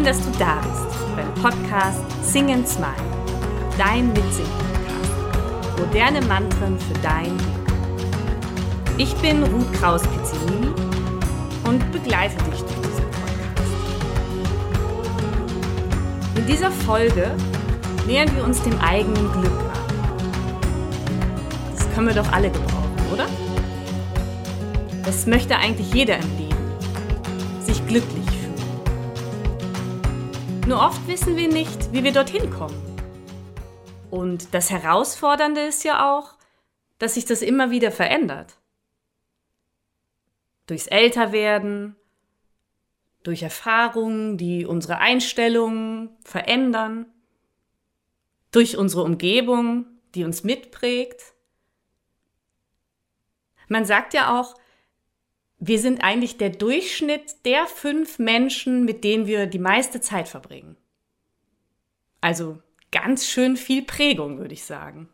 Schön, dass du da bist beim Podcast Sing and Smile, dein Mitsing-Podcast. Moderne Mantren für dein Glück. Ich bin Ruth Kraus-Pizzolini und begleite dich durch diesen Podcast. In dieser Folge nähern wir uns dem eigenen Glück an. Das können wir doch alle gebrauchen, oder? Das möchte eigentlich jeder im Leben. Sich glücklich. Nur oft wissen wir nicht, wie wir dorthin kommen. Und das Herausfordernde ist ja auch, dass sich das immer wieder verändert. Durchs Älterwerden, durch Erfahrungen, die unsere Einstellungen verändern, durch unsere Umgebung, die uns mitprägt. Man sagt ja auch, wir sind eigentlich der Durchschnitt der fünf Menschen, mit denen wir die meiste Zeit verbringen. Also ganz schön viel Prägung, würde ich sagen.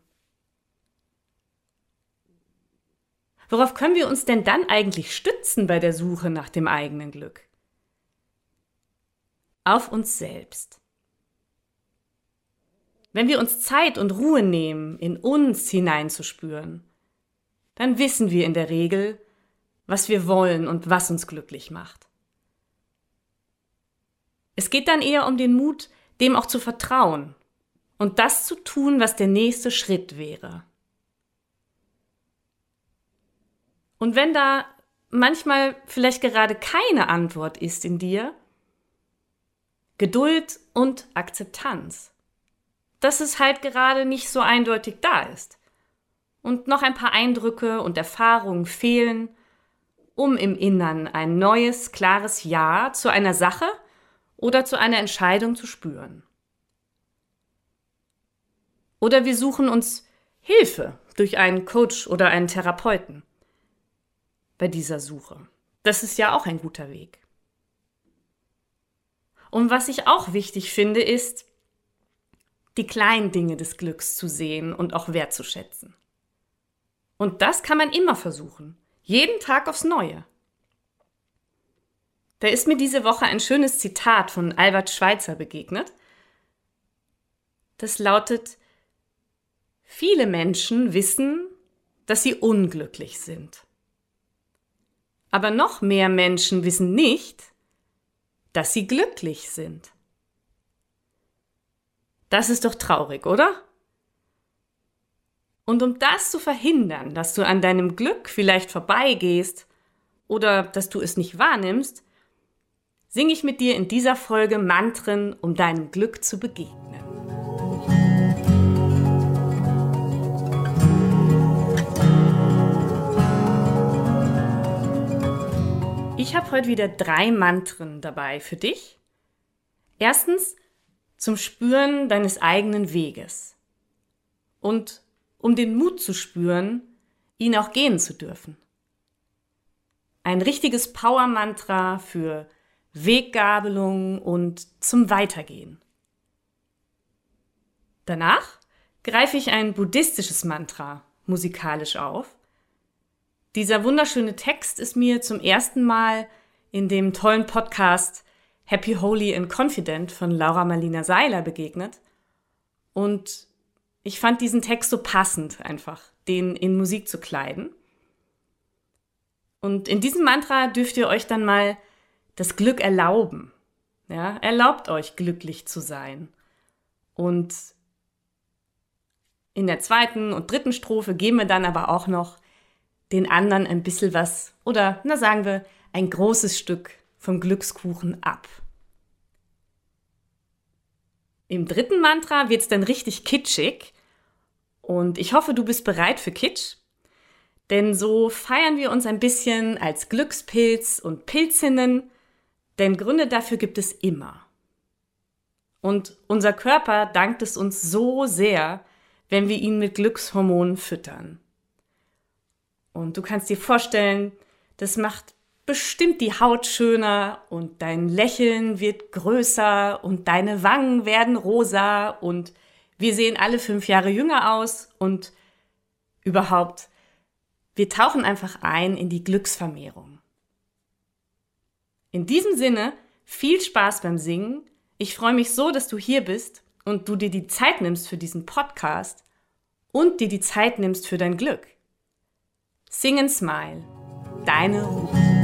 Worauf können wir uns denn dann eigentlich stützen bei der Suche nach dem eigenen Glück? Auf uns selbst. Wenn wir uns Zeit und Ruhe nehmen, in uns hineinzuspüren, dann wissen wir in der Regel, was wir wollen und was uns glücklich macht. Es geht dann eher um den Mut, dem auch zu vertrauen und das zu tun, was der nächste Schritt wäre. Und wenn da manchmal vielleicht gerade keine Antwort ist in dir, Geduld und Akzeptanz. Dass es halt gerade nicht so eindeutig da ist. Und noch ein paar Eindrücke und Erfahrungen fehlen, um im Innern ein neues, klares Ja zu einer Sache oder zu einer Entscheidung zu spüren. Oder wir suchen uns Hilfe durch einen Coach oder einen Therapeuten bei dieser Suche. Das ist ja auch ein guter Weg. Und was ich auch wichtig finde, ist, die kleinen Dinge des Glücks zu sehen und auch wertzuschätzen. Und das kann man immer versuchen. Jeden Tag aufs Neue. Da ist mir diese Woche ein schönes Zitat von Albert Schweitzer begegnet. Das lautet, viele Menschen wissen, dass sie unglücklich sind. Aber noch mehr Menschen wissen nicht, dass sie glücklich sind. Das ist doch traurig, oder? Und um das zu verhindern, dass du an deinem Glück vielleicht vorbeigehst oder dass du es nicht wahrnimmst, singe ich mit dir in dieser Folge Mantren, um deinem Glück zu begegnen. Ich habe heute wieder drei Mantren dabei für dich. Erstens zum Spüren deines eigenen Weges und um den Mut zu spüren, ihn auch gehen zu dürfen. Ein richtiges Power-Mantra für Weggabelung und zum Weitergehen. Danach greife ich ein buddhistisches Mantra musikalisch auf. Dieser wunderschöne Text ist mir zum ersten Mal in dem tollen Podcast Happy, Holy and Confident von Laura Marlina Seiler begegnet. Und ich fand diesen Text so passend einfach, den in Musik zu kleiden. Und in diesem Mantra dürft ihr euch dann mal das Glück erlauben. Ja, erlaubt euch glücklich zu sein. Und in der zweiten und dritten Strophe geben wir dann aber auch noch den anderen ein bisschen was oder, na sagen wir, ein großes Stück vom Glückskuchen ab. Im dritten Mantra wird es dann richtig kitschig und ich hoffe, du bist bereit für Kitsch. Denn so feiern wir uns ein bisschen als Glückspilz und Pilzinnen, denn Gründe dafür gibt es immer. Und unser Körper dankt es uns so sehr, wenn wir ihn mit Glückshormonen füttern. Und du kannst dir vorstellen, das macht bestimmt die Haut schöner und dein Lächeln wird größer und deine Wangen werden rosa und wir sehen alle fünf Jahre jünger aus und überhaupt, wir tauchen einfach ein in die Glücksvermehrung. In diesem Sinne, viel Spaß beim Singen, Ich freue mich so, dass du hier bist und du dir die Zeit nimmst für diesen Podcast und dir die Zeit nimmst für dein Glück. Sing and Smile, deine Ruhe.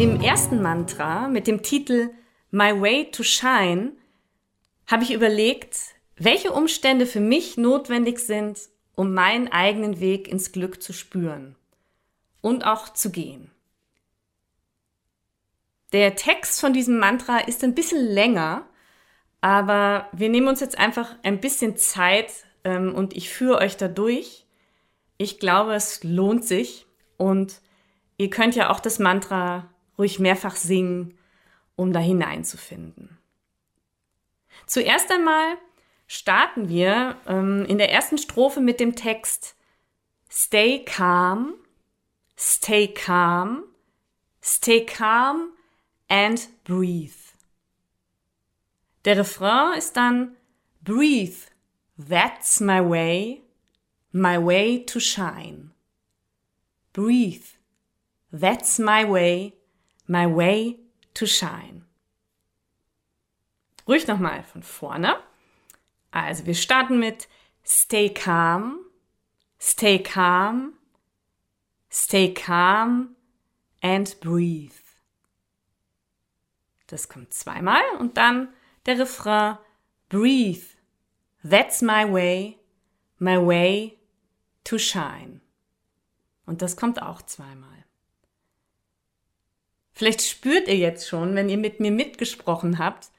Im ersten Mantra mit dem Titel My Way to Shine habe ich überlegt, welche Umstände für mich notwendig sind, um meinen eigenen Weg ins Glück zu spüren und auch zu gehen. Der Text von diesem Mantra ist ein bisschen länger, aber wir nehmen uns jetzt einfach ein bisschen Zeit ähm, und ich führe euch da durch. Ich glaube, es lohnt sich und ihr könnt ja auch das Mantra ruhig mehrfach singen, um da hineinzufinden. Zuerst einmal starten wir ähm, in der ersten Strophe mit dem Text Stay calm, stay calm, stay calm and breathe. Der Refrain ist dann Breathe, that's my way, my way to shine. Breathe, that's my way, my way to shine. Ruhig nochmal von vorne. Also wir starten mit Stay calm, stay calm, stay calm and breathe. Das kommt zweimal und dann der Refrain Breathe, that's my way, my way to shine. Und das kommt auch zweimal. Vielleicht spürt ihr jetzt schon, wenn ihr mit mir mitgesprochen habt,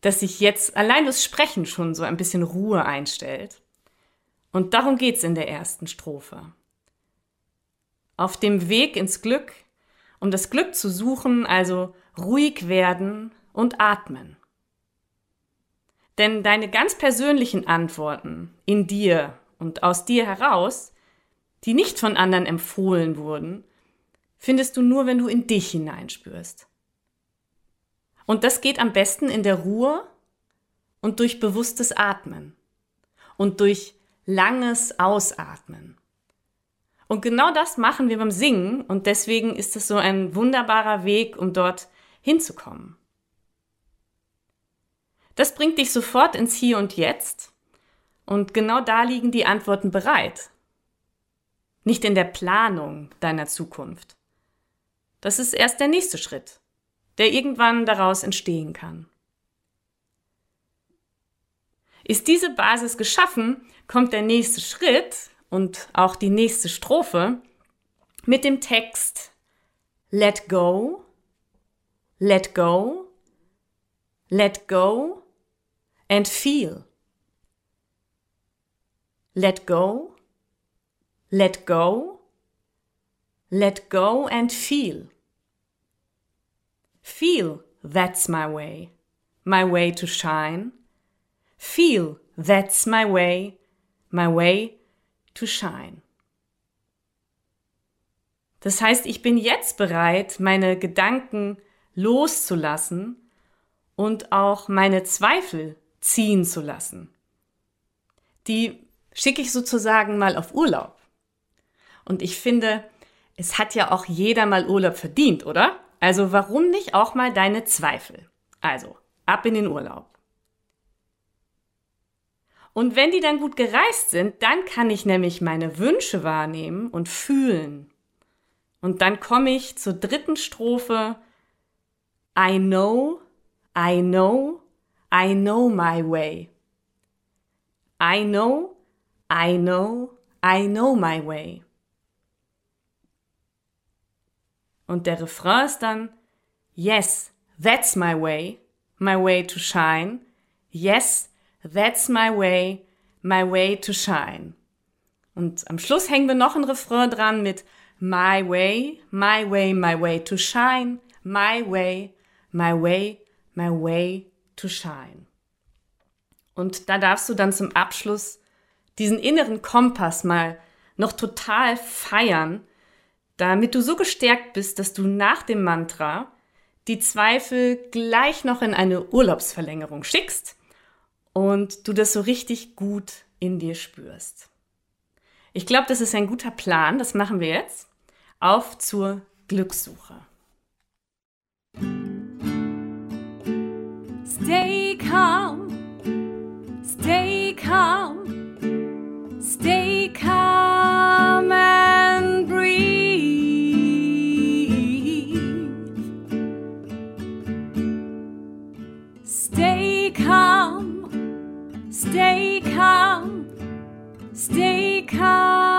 dass sich jetzt allein das Sprechen schon so ein bisschen Ruhe einstellt. Und darum geht's in der ersten Strophe. Auf dem Weg ins Glück, um das Glück zu suchen, also ruhig werden und atmen. Denn deine ganz persönlichen Antworten in dir und aus dir heraus, die nicht von anderen empfohlen wurden, findest du nur, wenn du in dich hineinspürst. Und das geht am besten in der Ruhe und durch bewusstes Atmen und durch langes Ausatmen. Und genau das machen wir beim Singen und deswegen ist es so ein wunderbarer Weg, um dort hinzukommen. Das bringt dich sofort ins Hier und Jetzt und genau da liegen die Antworten bereit. Nicht in der Planung deiner Zukunft. Das ist erst der nächste Schritt der irgendwann daraus entstehen kann. Ist diese Basis geschaffen, kommt der nächste Schritt und auch die nächste Strophe mit dem Text Let go, let go, let go and feel. Let go, let go, let go and feel. Feel that's my way, my way to shine. Feel that's my way, my way to shine. Das heißt, ich bin jetzt bereit, meine Gedanken loszulassen und auch meine Zweifel ziehen zu lassen. Die schicke ich sozusagen mal auf Urlaub. Und ich finde, es hat ja auch jeder mal Urlaub verdient, oder? Also warum nicht auch mal deine Zweifel? Also, ab in den Urlaub. Und wenn die dann gut gereist sind, dann kann ich nämlich meine Wünsche wahrnehmen und fühlen. Und dann komme ich zur dritten Strophe. I know, I know, I know my way. I know, I know, I know my way. Und der Refrain ist dann, Yes, that's my way, my way to shine. Yes, that's my way, my way to shine. Und am Schluss hängen wir noch ein Refrain dran mit My way, my way, my way to shine. My way, my way, my way to shine. Und da darfst du dann zum Abschluss diesen inneren Kompass mal noch total feiern damit du so gestärkt bist, dass du nach dem Mantra die Zweifel gleich noch in eine Urlaubsverlängerung schickst und du das so richtig gut in dir spürst. Ich glaube, das ist ein guter Plan, das machen wir jetzt. Auf zur Glückssuche. Stay calm, stay calm, stay calm, stay calm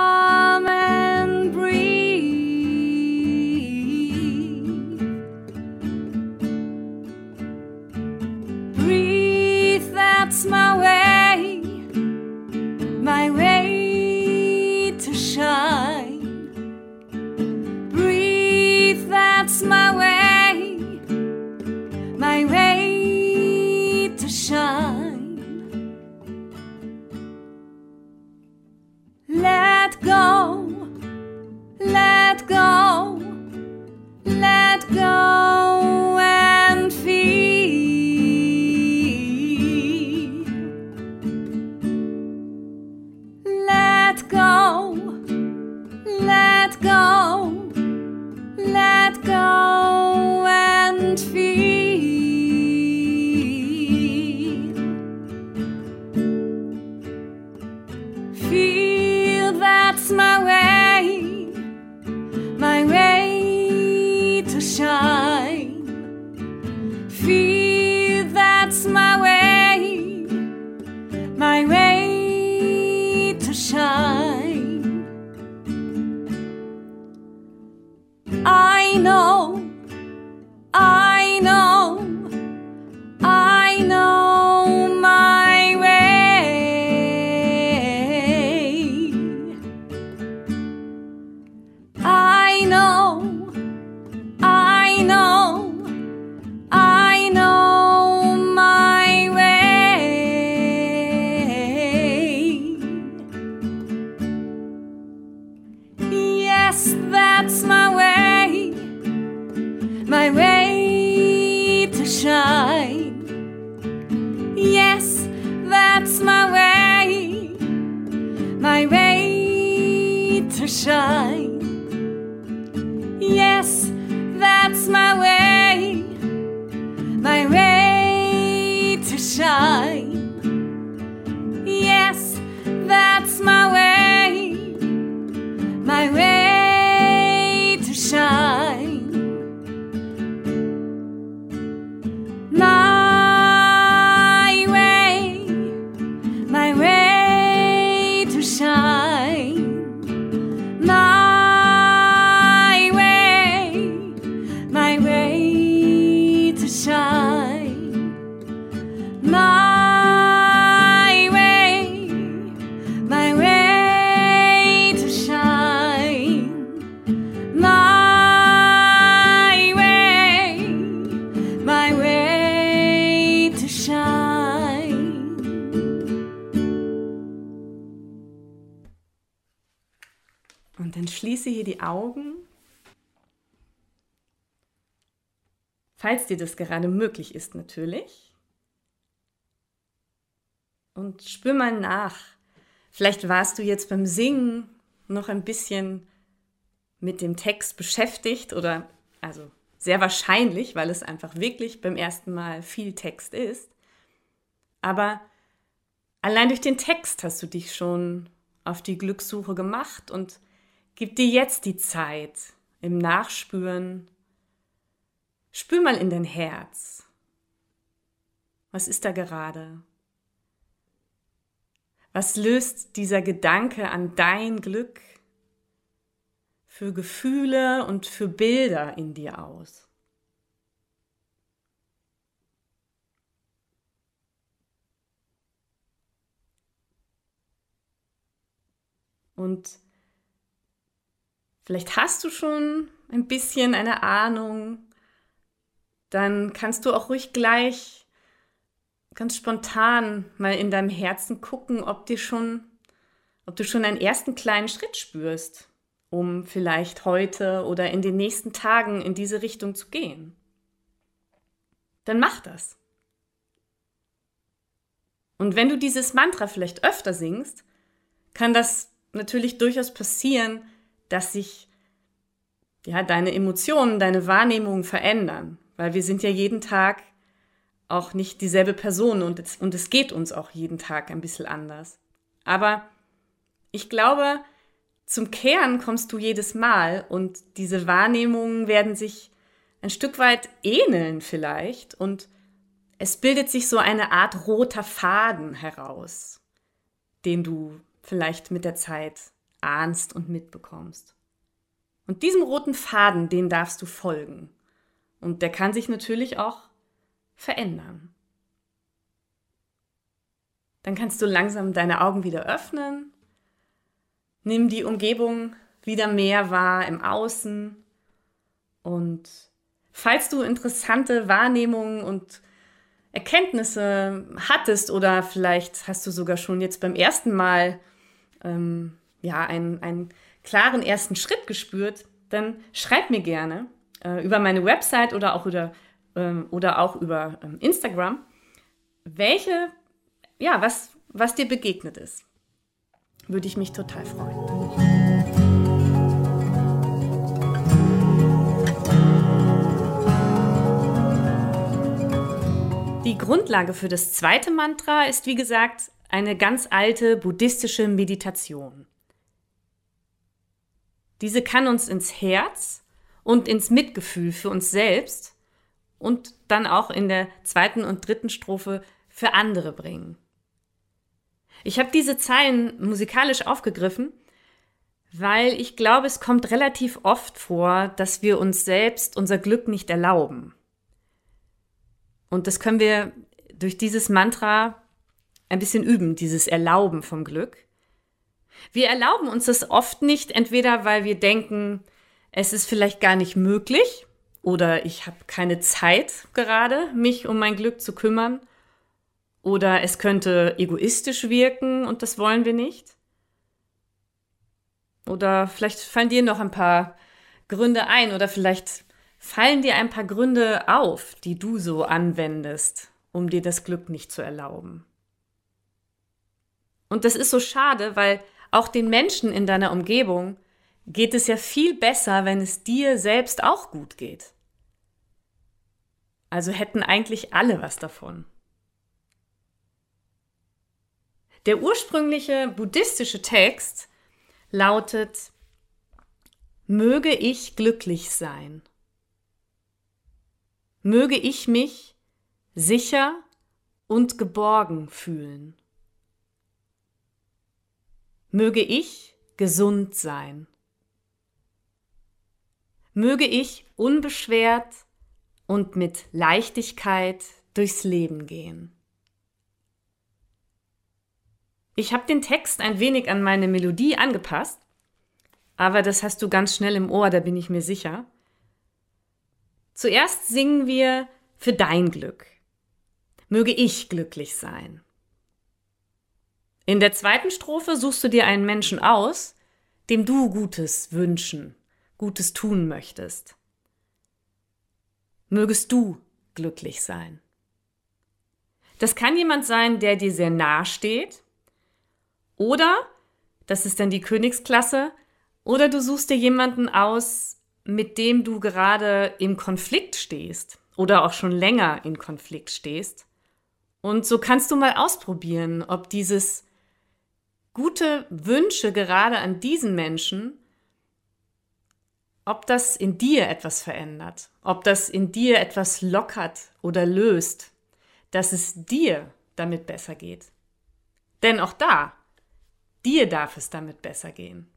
Falls dir das gerade möglich ist, natürlich. Und spür mal nach. Vielleicht warst du jetzt beim Singen noch ein bisschen mit dem Text beschäftigt oder also sehr wahrscheinlich, weil es einfach wirklich beim ersten Mal viel Text ist. Aber allein durch den Text hast du dich schon auf die Glückssuche gemacht und gib dir jetzt die Zeit im Nachspüren. Spür mal in dein Herz. Was ist da gerade? Was löst dieser Gedanke an dein Glück für Gefühle und für Bilder in dir aus? Und vielleicht hast du schon ein bisschen eine Ahnung, dann kannst du auch ruhig gleich ganz spontan mal in deinem Herzen gucken, ob dir schon, ob du schon einen ersten kleinen Schritt spürst, um vielleicht heute oder in den nächsten Tagen in diese Richtung zu gehen. Dann mach das. Und wenn du dieses Mantra vielleicht öfter singst, kann das natürlich durchaus passieren, dass sich ja, deine Emotionen, deine Wahrnehmung verändern, weil wir sind ja jeden Tag auch nicht dieselbe Person und es, und es geht uns auch jeden Tag ein bisschen anders. Aber ich glaube, zum Kern kommst du jedes Mal und diese Wahrnehmungen werden sich ein Stück weit ähneln vielleicht und es bildet sich so eine Art roter Faden heraus, den du vielleicht mit der Zeit ahnst und mitbekommst. Und diesem roten Faden, den darfst du folgen. Und der kann sich natürlich auch verändern. Dann kannst du langsam deine Augen wieder öffnen. Nimm die Umgebung wieder mehr wahr im Außen. Und falls du interessante Wahrnehmungen und Erkenntnisse hattest oder vielleicht hast du sogar schon jetzt beim ersten Mal ähm, ja, einen, einen klaren ersten Schritt gespürt, dann schreib mir gerne äh, über meine Website oder auch über, ähm, oder auch über ähm, Instagram, welche, ja, was, was dir begegnet ist. Würde ich mich total freuen. Die Grundlage für das zweite Mantra ist, wie gesagt, eine ganz alte buddhistische Meditation. Diese kann uns ins Herz und ins Mitgefühl für uns selbst und dann auch in der zweiten und dritten Strophe für andere bringen. Ich habe diese Zeilen musikalisch aufgegriffen, weil ich glaube, es kommt relativ oft vor, dass wir uns selbst unser Glück nicht erlauben. Und das können wir durch dieses Mantra ein bisschen üben, dieses Erlauben vom Glück. Wir erlauben uns das oft nicht, entweder weil wir denken, es ist vielleicht gar nicht möglich oder ich habe keine Zeit gerade, mich um mein Glück zu kümmern oder es könnte egoistisch wirken und das wollen wir nicht. Oder vielleicht fallen dir noch ein paar Gründe ein oder vielleicht fallen dir ein paar Gründe auf, die du so anwendest, um dir das Glück nicht zu erlauben. Und das ist so schade, weil auch den Menschen in deiner Umgebung geht es ja viel besser, wenn es dir selbst auch gut geht. Also hätten eigentlich alle was davon. Der ursprüngliche buddhistische Text lautet, Möge ich glücklich sein. Möge ich mich sicher und geborgen fühlen. Möge ich gesund sein. Möge ich unbeschwert und mit Leichtigkeit durchs Leben gehen. Ich habe den Text ein wenig an meine Melodie angepasst, aber das hast du ganz schnell im Ohr, da bin ich mir sicher. Zuerst singen wir für dein Glück. Möge ich glücklich sein. In der zweiten Strophe suchst du dir einen Menschen aus, dem du Gutes wünschen, Gutes tun möchtest. Mögest du glücklich sein. Das kann jemand sein, der dir sehr nahe steht, oder, das ist dann die Königsklasse, oder du suchst dir jemanden aus, mit dem du gerade im Konflikt stehst oder auch schon länger in Konflikt stehst. Und so kannst du mal ausprobieren, ob dieses gute Wünsche gerade an diesen Menschen, ob das in dir etwas verändert, ob das in dir etwas lockert oder löst, dass es dir damit besser geht. Denn auch da, dir darf es damit besser gehen.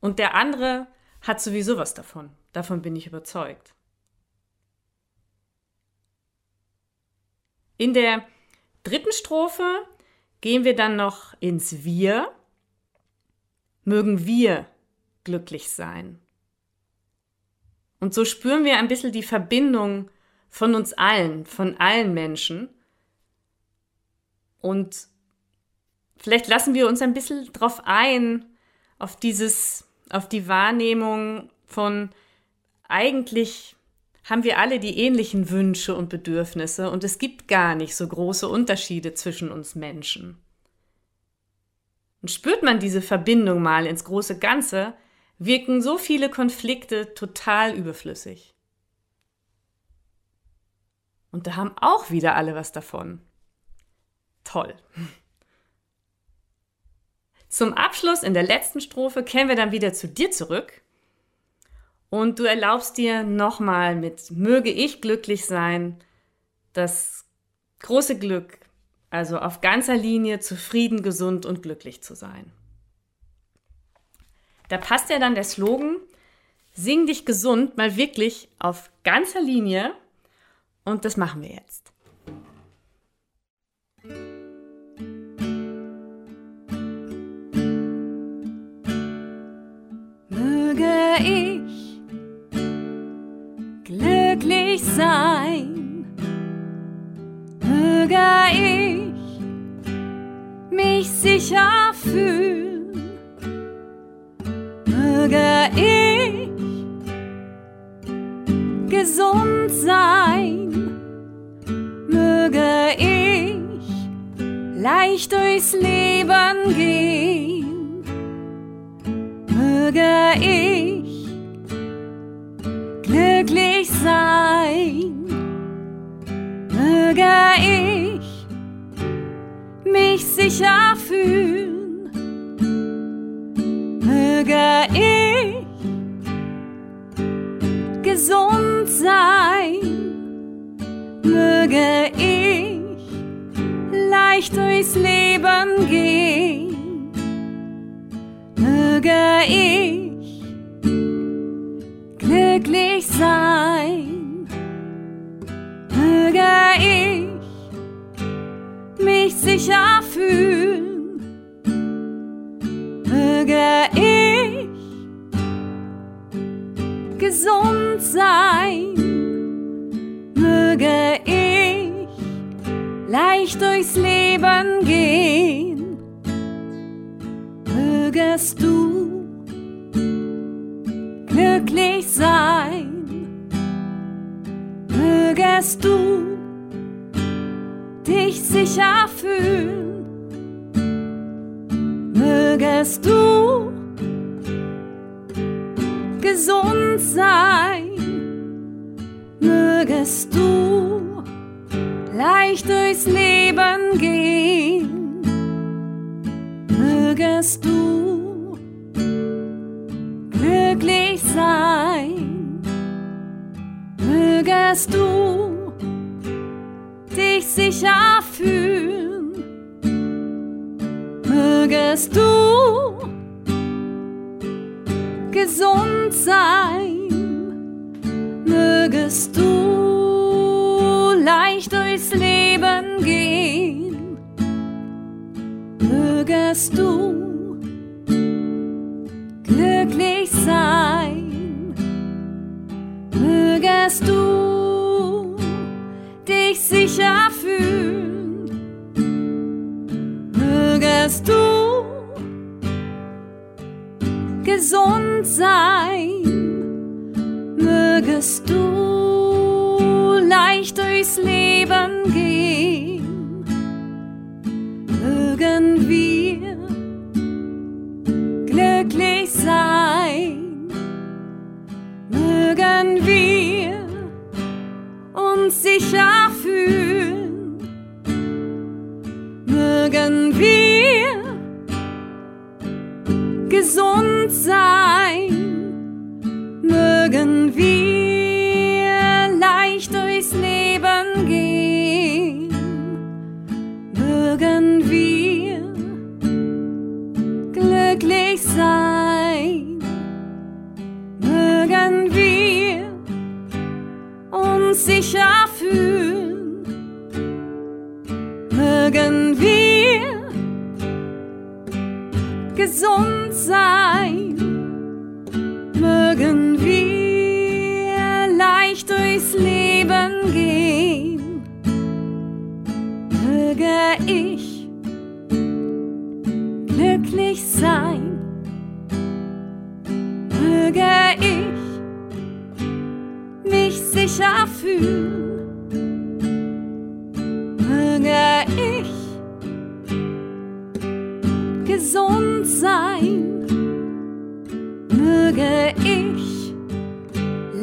Und der andere hat sowieso was davon. Davon bin ich überzeugt. In der dritten Strophe gehen wir dann noch ins Wir mögen wir glücklich sein. Und so spüren wir ein bisschen die Verbindung von uns allen, von allen Menschen. Und vielleicht lassen wir uns ein bisschen drauf ein, auf dieses, auf die Wahrnehmung von eigentlich haben wir alle die ähnlichen Wünsche und Bedürfnisse und es gibt gar nicht so große Unterschiede zwischen uns Menschen. Und spürt man diese Verbindung mal ins große Ganze, wirken so viele Konflikte total überflüssig. Und da haben auch wieder alle was davon. Toll. Zum Abschluss in der letzten Strophe kehren wir dann wieder zu dir zurück und du erlaubst dir nochmal mit möge ich glücklich sein, das große Glück, also auf ganzer Linie zufrieden, gesund und glücklich zu sein. Da passt ja dann der Slogan, sing dich gesund mal wirklich auf ganzer Linie und das machen wir jetzt. Möge ich ich glücklich sein, möge ich mich sicher fühlen, möge ich gesund sein, möge ich leicht durchs Leben gehen, mögest du mögest du dich sicher fühlen, mögest du gesund sein, mögest du leicht durchs Leben gehen, mögest du glücklich sein, mögest du dich sicher fühlen, mögest du gesund sein, mögest du leicht durchs Leben gehen, mögest du glücklich sein, mögest du gesund sein, mögest du leicht durchs Leben gehen, mögen wir glücklich sein, mögen wir uns sicher fühlen, mögen wir gesund sein,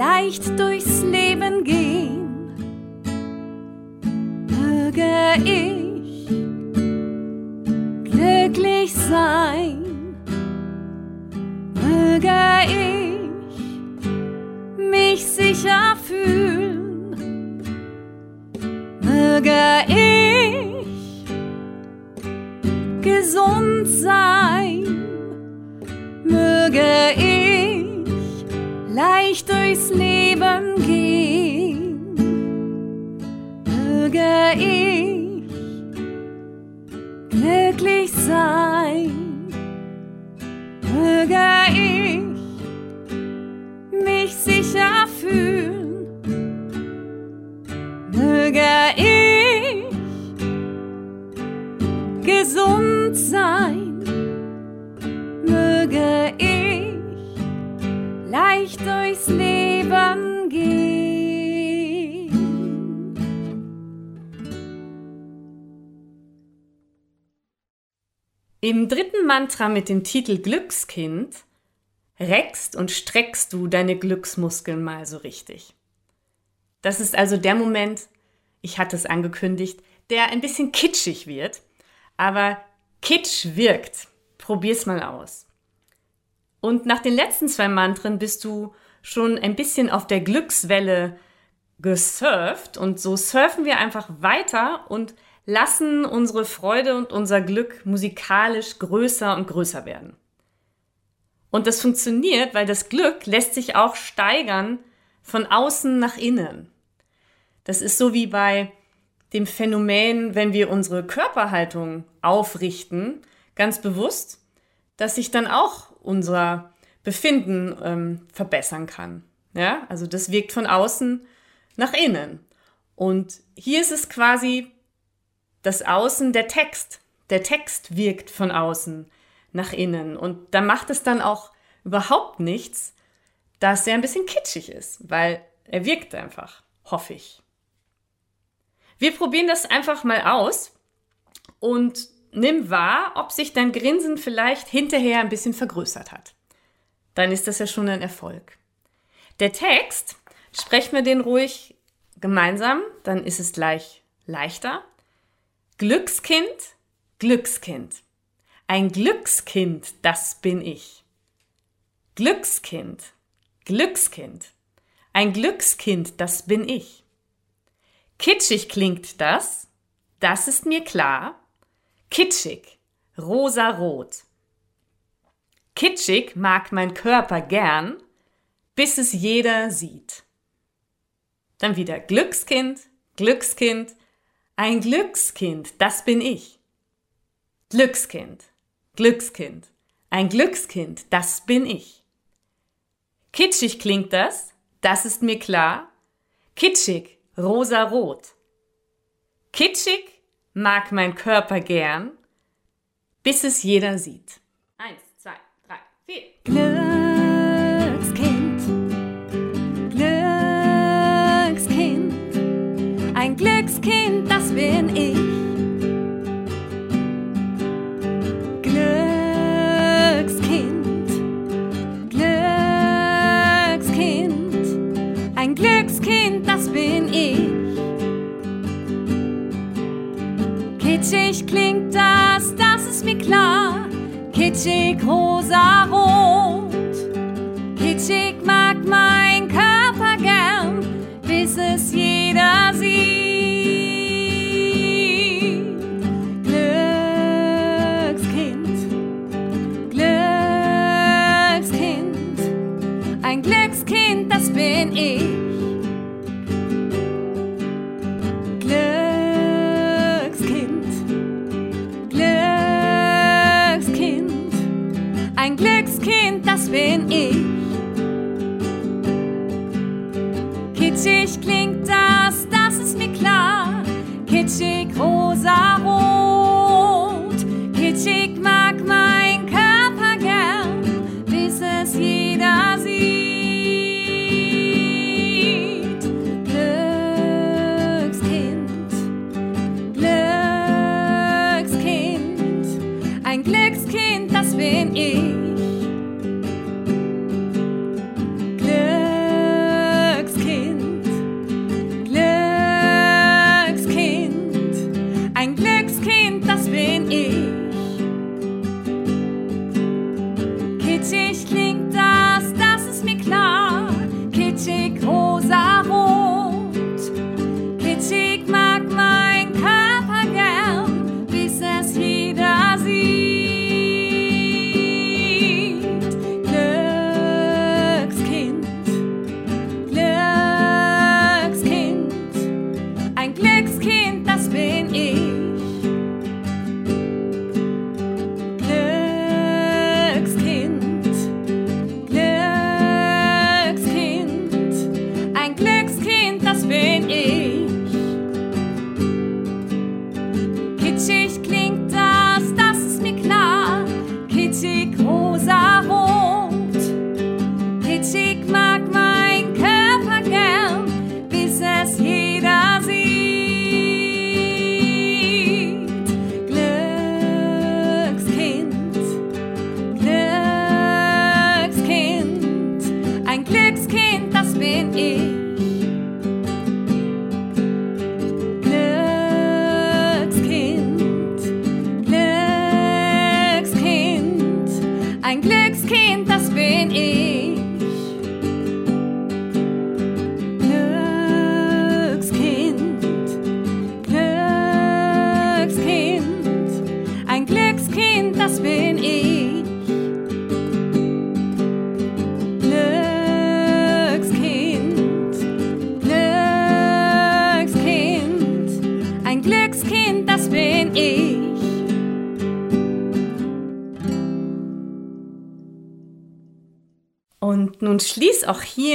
leicht durchs Leben gehen, möge ich glücklich sein, möge ich mich sicher fühlen, möge ich gesund sein, möge ich leicht durchs Leben gehen, möge ich glücklich sein, möge ich mich sicher fühlen, möge ich gesund sein, möge ich leicht durchs Leben gehen. Im dritten Mantra mit dem Titel Glückskind reckst und streckst du deine Glücksmuskeln mal so richtig. Das ist also der Moment, ich hatte es angekündigt, der ein bisschen kitschig wird, aber Kitsch wirkt. Probier's mal aus. Und nach den letzten zwei Mantren bist du schon ein bisschen auf der Glückswelle gesurft und so surfen wir einfach weiter und lassen unsere Freude und unser Glück musikalisch größer und größer werden. Und das funktioniert, weil das Glück lässt sich auch steigern von außen nach innen. Das ist so wie bei dem Phänomen, wenn wir unsere Körperhaltung aufrichten, ganz bewusst, dass sich dann auch unser Befinden ähm, verbessern kann. Ja, also das wirkt von außen nach innen. Und hier ist es quasi das Außen der Text. Der Text wirkt von außen nach innen. Und da macht es dann auch überhaupt nichts, dass er ein bisschen kitschig ist, weil er wirkt einfach, hoffe ich. Wir probieren das einfach mal aus und nimm wahr, ob sich dein Grinsen vielleicht hinterher ein bisschen vergrößert hat. Dann ist das ja schon ein Erfolg. Der Text, sprechen wir den ruhig gemeinsam, dann ist es gleich leichter. Glückskind, Glückskind. Ein Glückskind, das bin ich. Glückskind, Glückskind. Ein Glückskind, das bin ich. Kitschig klingt das, das ist mir klar. Kitschig, rosa-rot. Kitschig mag mein Körper gern, bis es jeder sieht. Dann wieder Glückskind, Glückskind, ein Glückskind, das bin ich. Glückskind, Glückskind, ein Glückskind, das bin ich. Kitschig klingt das, das ist mir klar. Kitschig, rosa-rot. Kitschig mag mein Körper gern, bis es jeder sieht. Eins, zwei, drei, vier. Glückskind, Glückskind, ein Glückskind, das bin ich. Das, das ist mir klar. Kitschig, rosa, rot. Kitschig mag mein Körper gern, bis es jeder sieht. Glückskind, Glückskind, ein Glückskind, das bin ich. Ein Glückskind, das bin ich. Kitschig klingt das, das ist mir klar. Kitschig, rosa,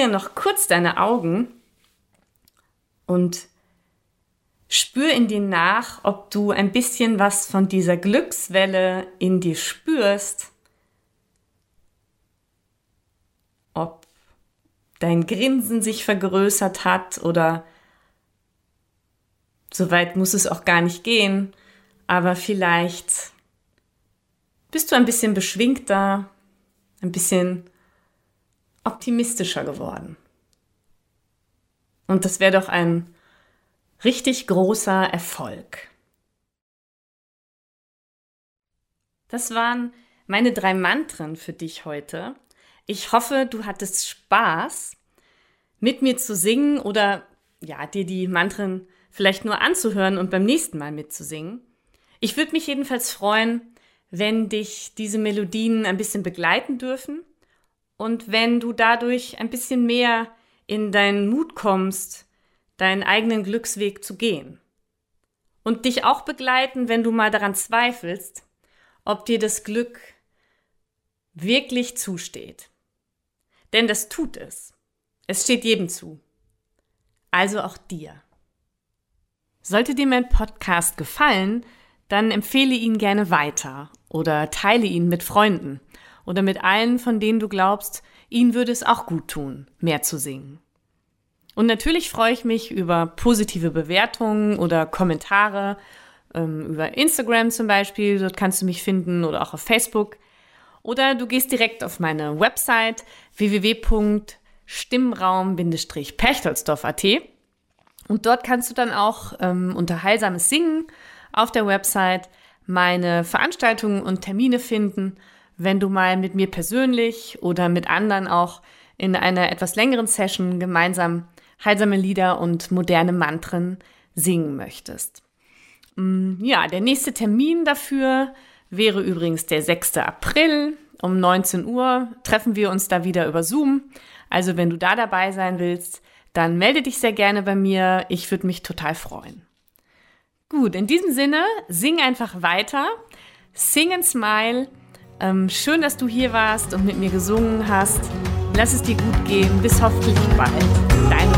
hier noch kurz deine Augen und spür in dir nach, ob du ein bisschen was von dieser Glückswelle in dir spürst. Ob dein Grinsen sich vergrößert hat oder so weit muss es auch gar nicht gehen, aber vielleicht bist du ein bisschen beschwingter, ein bisschen optimistischer geworden. Und das wäre doch ein richtig großer Erfolg. Das waren meine drei Mantren für dich heute. Ich hoffe, du hattest Spaß, mit mir zu singen oder ja, dir die Mantren vielleicht nur anzuhören und beim nächsten Mal mitzusingen. Ich würde mich jedenfalls freuen, wenn dich diese Melodien ein bisschen begleiten dürfen und wenn du dadurch ein bisschen mehr in deinen Mut kommst, deinen eigenen Glücksweg zu gehen. Und dich auch begleiten, wenn du mal daran zweifelst, ob dir das Glück wirklich zusteht. Denn das tut es. Es steht jedem zu. Also auch dir. Sollte dir mein Podcast gefallen, dann empfehle ihn gerne weiter oder teile ihn mit Freunden oder mit allen, von denen du glaubst, ihnen würde es auch gut tun, mehr zu singen. Und natürlich freue ich mich über positive Bewertungen oder Kommentare, ähm, über Instagram zum Beispiel, dort kannst du mich finden oder auch auf Facebook. Oder du gehst direkt auf meine Website www.stimmraum-perchtoldsdorf.at und dort kannst du dann auch ähm, unter heilsames Singen auf der Website meine Veranstaltungen und Termine finden wenn du mal mit mir persönlich oder mit anderen auch in einer etwas längeren Session gemeinsam heilsame Lieder und moderne Mantren singen möchtest. Mm, ja, der nächste Termin dafür wäre übrigens der 6. April um 19 Uhr. Treffen wir uns da wieder über Zoom. Also wenn du da dabei sein willst, dann melde dich sehr gerne bei mir. Ich würde mich total freuen. Gut, in diesem Sinne, sing einfach weiter. Sing and smile ähm, schön, dass du hier warst und mit mir gesungen hast. Lass es dir gut gehen. Bis hoffentlich bald. Deine